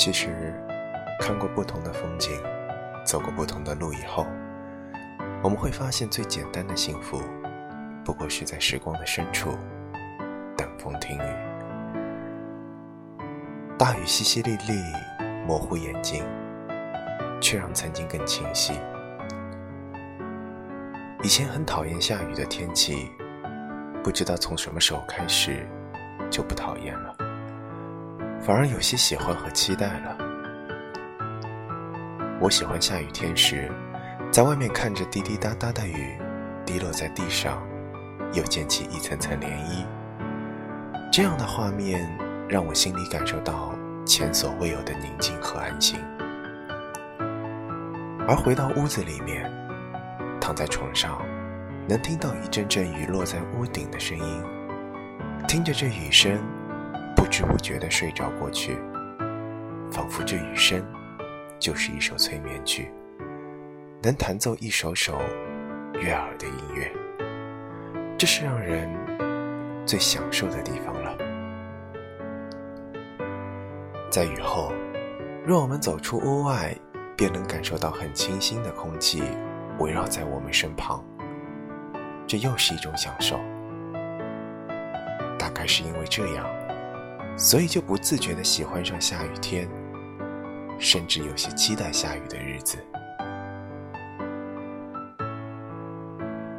其实，看过不同的风景，走过不同的路以后，我们会发现，最简单的幸福，不过是在时光的深处，等风听雨。大雨淅淅沥沥，模糊眼睛，却让曾经更清晰。以前很讨厌下雨的天气，不知道从什么时候开始，就不讨厌了。反而有些喜欢和期待了。我喜欢下雨天时，在外面看着滴滴答答的雨滴落在地上，又溅起一层层涟漪。这样的画面让我心里感受到前所未有的宁静和安心。而回到屋子里面，躺在床上，能听到一阵阵雨落在屋顶的声音，听着这雨声。不知不觉地睡着过去，仿佛这雨声就是一首催眠曲，能弹奏一首首悦耳的音乐。这是让人最享受的地方了。在雨后，若我们走出屋外，便能感受到很清新的空气围绕在我们身旁，这又是一种享受。大概是因为这样。所以就不自觉地喜欢上下雨天，甚至有些期待下雨的日子。